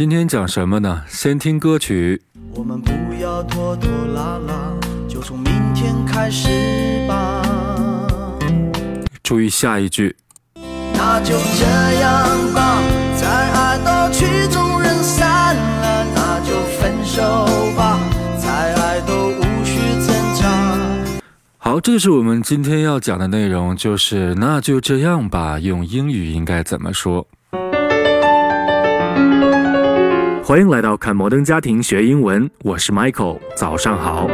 今天讲什么呢？先听歌曲。我们不要拖拖拉拉，就从明天开始吧。注意下一句。那就这样吧，再爱到曲终人散了，那就分手吧，再爱都无需挣扎。好，这是我们今天要讲的内容，就是那就这样吧。用英语应该怎么说？欢迎来到看摩登家庭学英文，我是 Michael，早上好。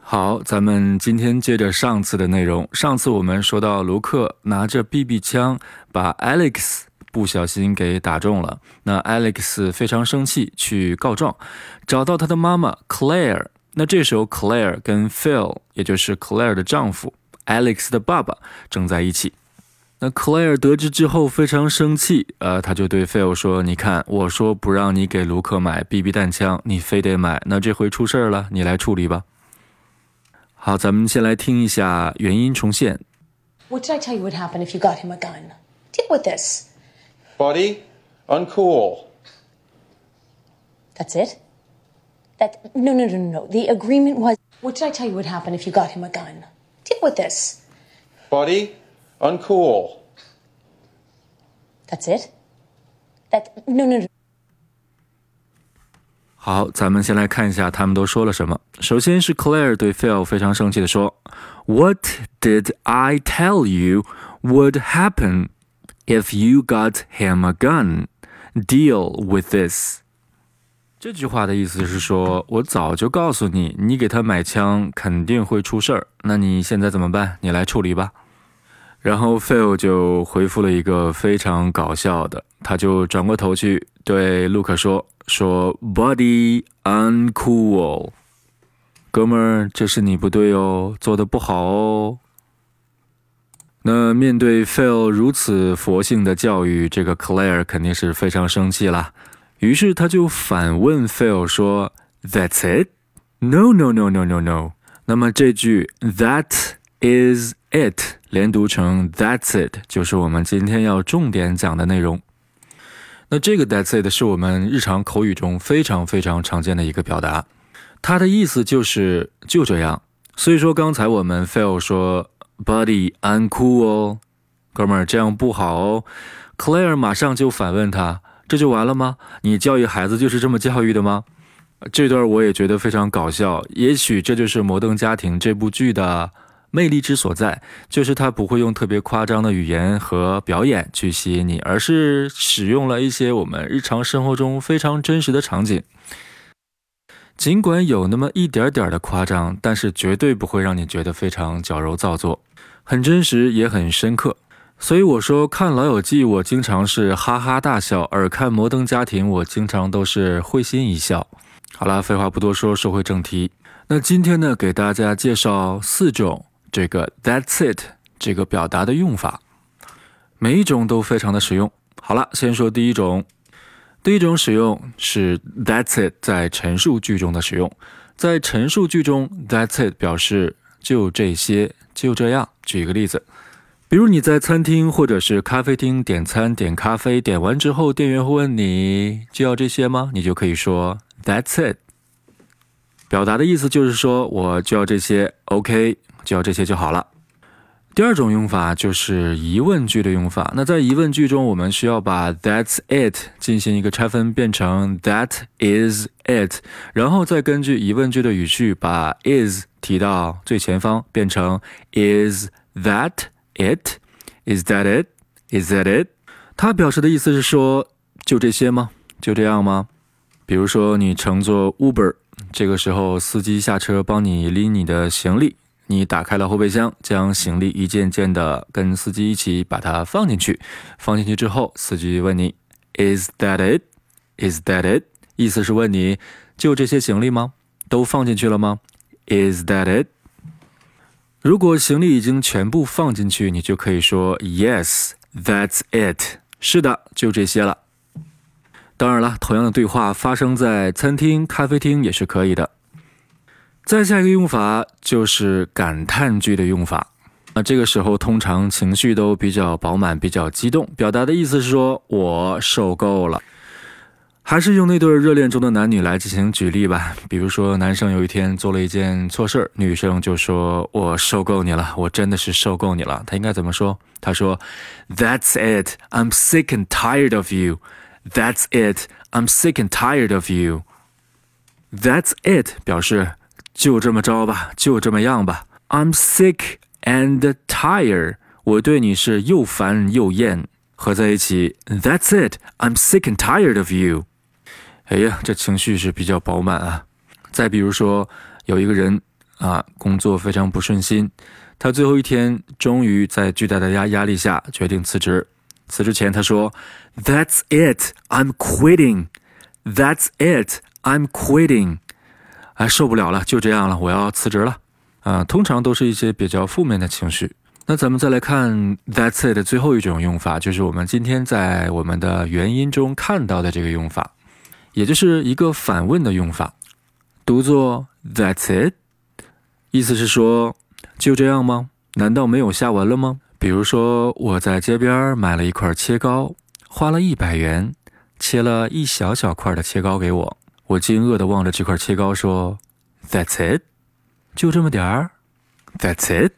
好，咱们今天接着上次的内容。上次我们说到，卢克拿着 BB 枪把 Alex 不小心给打中了。那 Alex 非常生气，去告状，找到他的妈妈 Claire。那这时候 Claire 跟 Phil，也就是 Claire 的丈夫 Alex 的爸爸正在一起。那 Claire 得知之后非常生气，呃，他就对 Phil 说：“你看，我说不让你给卢克买 BB 弹枪，你非得买，那这回出事了，你来处理吧。”好，咱们先来听一下原音重现。What did I tell you would happen if you got him a gun? Deal with this. Buddy, uncool. That's it? That no no no no no. The agreement was What did I tell you would happen if you got him a gun? Deal with this. Buddy, uncool. That's it? That no no no 好，咱们先来看一下他们都说了什么。首先是 Claire 对 Phil 非常生气的说：“What did I tell you would happen if you got him a gun? Deal with this。”这句话的意思是说，我早就告诉你，你给他买枪肯定会出事儿。那你现在怎么办？你来处理吧。然后 Phil 就回复了一个非常搞笑的，他就转过头去对 Luke 说：“说 Buddy uncool，哥们儿，这是你不对哦，做的不好哦。”那面对 Phil 如此佛性的教育，这个 Claire 肯定是非常生气啦。于是他就反问 Phil 说：“That's it? No, no, no, no, no, no。”那么这句 That is it 连读成 That's it，就是我们今天要重点讲的内容。那这个 That's it 是我们日常口语中非常非常常见的一个表达，它的意思就是就这样。所以说刚才我们 Phil 说 Buddy uncool 哦，哥们儿这样不好哦。Claire 马上就反问他：这就完了吗？你教育孩子就是这么教育的吗？这段我也觉得非常搞笑，也许这就是《摩登家庭》这部剧的魅力之所在，就是它不会用特别夸张的语言和表演去吸引你，而是使用了一些我们日常生活中非常真实的场景。尽管有那么一点点的夸张，但是绝对不会让你觉得非常矫揉造作，很真实也很深刻。所以我说看《老友记》，我经常是哈哈大笑；而看《摩登家庭》，我经常都是会心一笑。好了，废话不多说，说回正题。那今天呢，给大家介绍四种这个 "That's it" 这个表达的用法，每一种都非常的实用。好了，先说第一种。第一种使用是 "That's it" 在陈述句中的使用。在陈述句中，"That's it" 表示就这些，就这样。举一个例子，比如你在餐厅或者是咖啡厅点餐、点咖啡，点完之后，店员会问你就要这些吗？你就可以说 "That's it"。表达的意思就是说，我就要这些，OK，就要这些就好了。第二种用法就是疑问句的用法。那在疑问句中，我们需要把 "That's it" 进行一个拆分，变成 "That is it"，然后再根据疑问句的语序，把 is 提到最前方，变成 "Is that it? Is that it? Is that it?" 它表示的意思是说，就这些吗？就这样吗？比如说，你乘坐 Uber，这个时候司机下车帮你拎你的行李。你打开了后备箱，将行李一件件的跟司机一起把它放进去。放进去之后，司机问你：“Is that it? Is that it?” 意思是问你就这些行李吗？都放进去了吗？Is that it? 如果行李已经全部放进去，你就可以说 “Yes, that's it.” 是的，就这些了。当然了，同样的对话发生在餐厅、咖啡厅也是可以的。再下一个用法就是感叹句的用法。那这个时候通常情绪都比较饱满、比较激动，表达的意思是说我受够了。还是用那对热恋中的男女来进行举例吧。比如说，男生有一天做了一件错事儿，女生就说：“我受够你了，我真的是受够你了。”他应该怎么说？他说：“That's it, I'm sick and tired of you. That's it, I'm sick and tired of you. That's it，表示就这么着吧，就这么样吧。I'm sick and tired，我对你是又烦又厌。合在一起，That's it, I'm sick and tired of you。哎呀，这情绪是比较饱满啊。再比如说，有一个人啊，工作非常不顺心，他最后一天终于在巨大的压压力下决定辞职。辞职前他说：“That's it, I'm quitting. That's it, I'm quitting。”哎，受不了了，就这样了，我要辞职了。啊，通常都是一些比较负面的情绪。那咱们再来看 That's it 的最后一种用法，就是我们今天在我们的元音中看到的这个用法。也就是一个反问的用法，读作 "That's it"，意思是说就这样吗？难道没有下文了吗？比如说我在街边买了一块切糕，花了一百元，切了一小小块的切糕给我。我惊愕地望着这块切糕说："That's it，就这么点儿？That's it。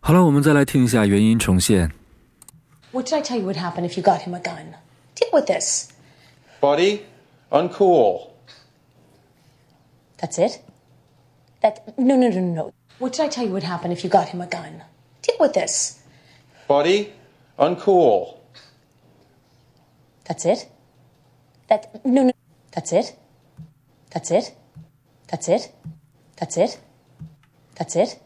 好了，我们再来听一下原音重现。What did I tell you would happen if you got him a gun? Deal with this. Buddy, uncool. That's it? That no no no no no. What did I tell you would happen if you got him a gun? Deal with this. Buddy, uncool. That's it? That no no that's it? That's it? That's it? That's it? That's it?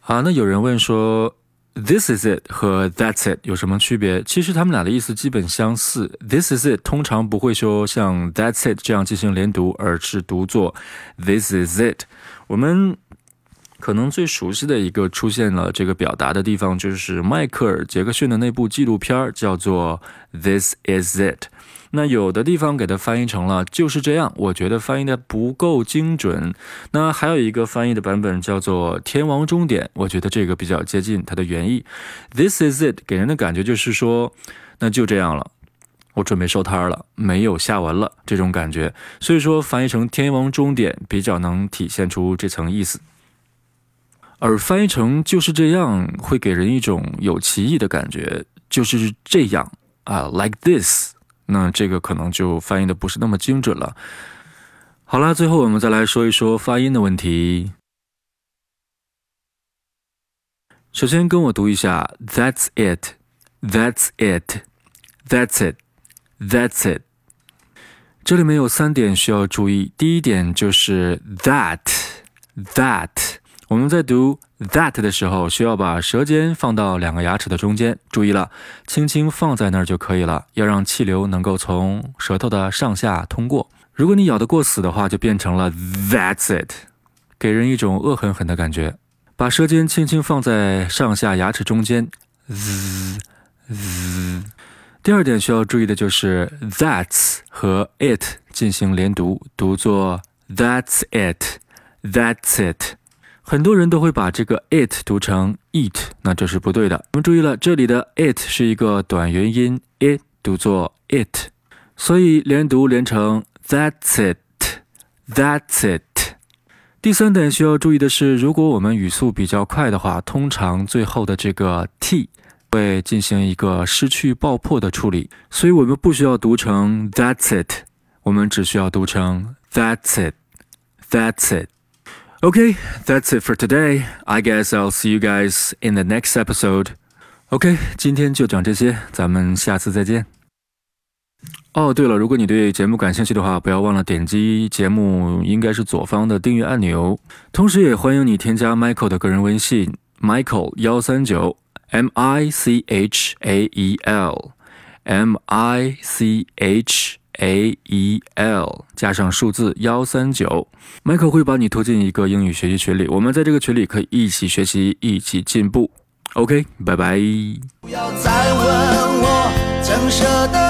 啊，那有人问说，This is it 和 That's it 有什么区别？其实他们俩的意思基本相似。This is it 通常不会说像 That's it 这样进行连读，而是读作 This is it。我们可能最熟悉的一个出现了这个表达的地方，就是迈克尔·杰克逊的那部纪录片叫做《This Is It》。那有的地方给它翻译成了“就是这样”，我觉得翻译的不够精准。那还有一个翻译的版本叫做“天王终点”，我觉得这个比较接近它的原意。“This is it” 给人的感觉就是说，那就这样了，我准备收摊了，没有下文了这种感觉。所以说翻译成“天王终点”比较能体现出这层意思，而翻译成“就是这样”会给人一种有歧义的感觉，就是这样啊，like this。那这个可能就翻译的不是那么精准了。好了，最后我们再来说一说发音的问题。首先跟我读一下：That's it，That's it，That's it，That's it。这里面有三点需要注意。第一点就是 that，that。我们在读 that 的时候，需要把舌尖放到两个牙齿的中间。注意了，轻轻放在那儿就可以了，要让气流能够从舌头的上下通过。如果你咬得过死的话，就变成了 that's it，给人一种恶狠狠的感觉。把舌尖轻轻放在上下牙齿中间，z z。第二点需要注意的就是 that's 和 it 进行连读，读作 that's it，that's it。很多人都会把这个 it 读成 eat，那这是不对的。我们注意了，这里的 it 是一个短元音，it 读作 it，所以连读连成 that's it，that's it。第三点需要注意的是，如果我们语速比较快的话，通常最后的这个 t 会进行一个失去爆破的处理，所以我们不需要读成 that's it，我们只需要读成 that's it，that's it。Okay, that's it for today. I guess I'll see you guys in the next episode. OK，今天就讲这些，咱们下次再见。哦，对了，如果你对节目感兴趣的话，不要忘了点击节目应该是左方的订阅按钮，同时也欢迎你添加 Michael 的个人微信 Michael 幺三九 M I C H A E L M I C H。 A E L 加上数字幺三九，Michael 会把你拖进一个英语学习群里，我们在这个群里可以一起学习，一起进步。OK，拜拜。不要再问我